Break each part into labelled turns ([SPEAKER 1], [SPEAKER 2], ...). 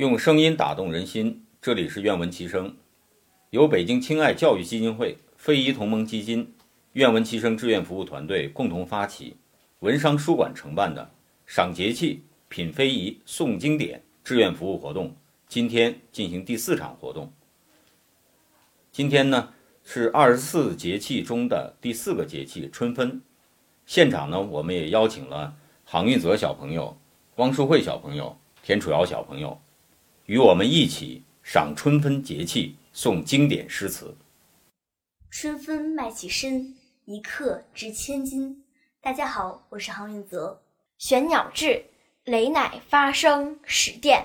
[SPEAKER 1] 用声音打动人心，这里是愿闻其声，由北京亲爱教育基金会、非遗同盟基金、愿闻其声志愿服务团队共同发起，文商书馆承办的“赏节气、品非遗、诵经典”志愿服务活动，今天进行第四场活动。今天呢是二十四节气中的第四个节气春分，现场呢我们也邀请了杭运泽小朋友、汪淑慧小朋友、田楚瑶小朋友。与我们一起赏春分节气，诵经典诗词。
[SPEAKER 2] 春分麦起身，一刻值千金。大家好，我是杭运泽。
[SPEAKER 3] 玄鸟至，雷乃发声始电。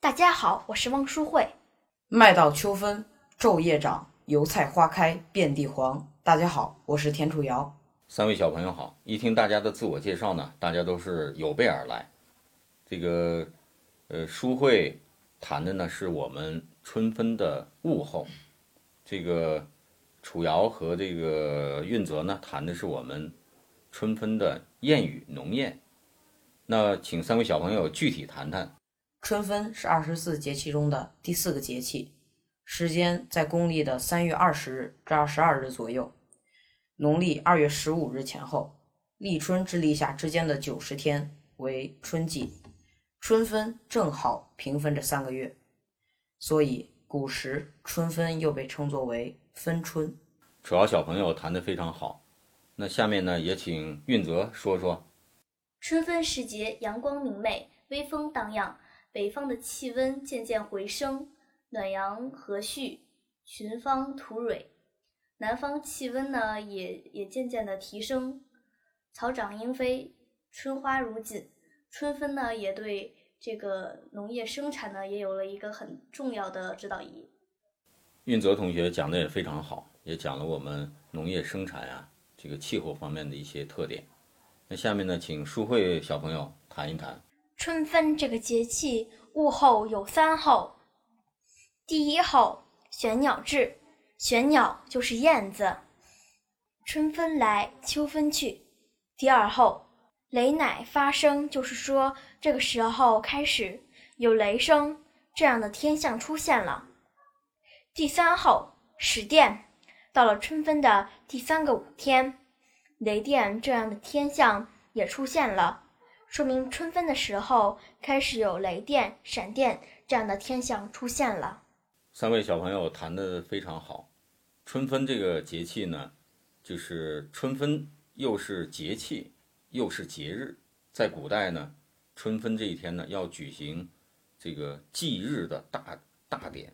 [SPEAKER 3] 大家好，我是汪淑慧。
[SPEAKER 4] 麦到秋分，昼夜长，油菜花开遍地黄。大家好，我是田楚瑶。
[SPEAKER 1] 三位小朋友好，一听大家的自我介绍呢，大家都是有备而来。这个，呃，淑慧。谈的呢是我们春分的物候，这个楚瑶和这个运泽呢谈的是我们春分的谚语农谚。那请三位小朋友具体谈谈。
[SPEAKER 4] 春分是二十四节气中的第四个节气，时间在公历的三月二十日至二十二日左右，农历二月十五日前后，立春至立夏之间的九十天为春季。春分正好平分这三个月，所以古时春分又被称作为分春。
[SPEAKER 1] 楚瑶小朋友谈得非常好，那下面呢也请运泽说说。
[SPEAKER 2] 春分时节，阳光明媚，微风荡漾，北方的气温渐渐回升，暖阳和煦，群芳吐蕊；南方气温呢也也渐渐的提升，草长莺飞，春花如锦。春分呢，也对这个农业生产呢，也有了一个很重要的指导意义。
[SPEAKER 1] 运泽同学讲的也非常好，也讲了我们农业生产啊，这个气候方面的一些特点。那下面呢，请淑慧小朋友谈一谈
[SPEAKER 3] 春分这个节气物候有三候。第一候，玄鸟至，玄鸟就是燕子。春分来，秋分去。第二候。雷乃发声，就是说这个时候开始有雷声这样的天象出现了。第三候始电，到了春分的第三个五天，雷电这样的天象也出现了，说明春分的时候开始有雷电、闪电这样的天象出现了。
[SPEAKER 1] 三位小朋友谈的非常好，春分这个节气呢，就是春分又是节气。又是节日，在古代呢，春分这一天呢，要举行这个祭日的大大典，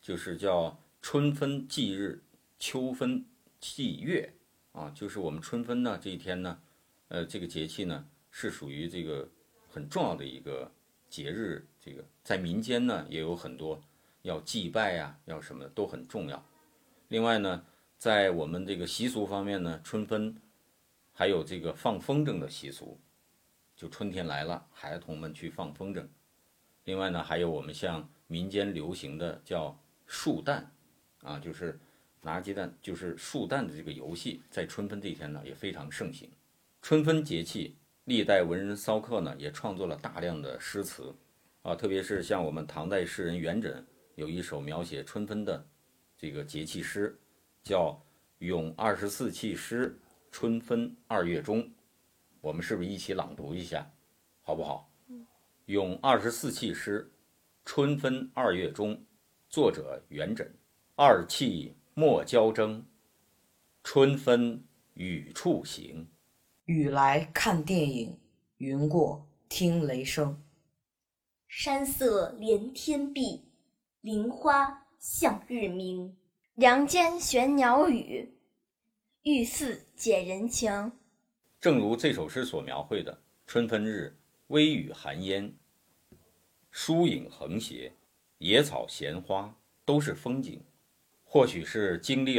[SPEAKER 1] 就是叫春分祭日，秋分祭月啊，就是我们春分呢这一天呢，呃，这个节气呢是属于这个很重要的一个节日，这个在民间呢也有很多要祭拜呀，要什么的都很重要。另外呢，在我们这个习俗方面呢，春分。还有这个放风筝的习俗，就春天来了，孩童们去放风筝。另外呢，还有我们像民间流行的叫树蛋，啊，就是拿鸡蛋，就是树蛋的这个游戏，在春分这一天呢也非常盛行。春分节气，历代文人骚客呢也创作了大量的诗词，啊，特别是像我们唐代诗人元稹有一首描写春分的这个节气诗，叫《咏二十四气诗》。春分二月中，我们是不是一起朗读一下，好不好？咏二十四气诗，春分二月中，作者元稹。二气莫交争，春分雨处行。
[SPEAKER 4] 雨来看电影，云过听雷声。
[SPEAKER 2] 山色连天碧，林花向日明。
[SPEAKER 3] 梁间悬鸟语。遇事解人情，
[SPEAKER 1] 正如这首诗所描绘的，春分日，微雨寒烟，疏影横斜，野草闲花都是风景。或许是经历了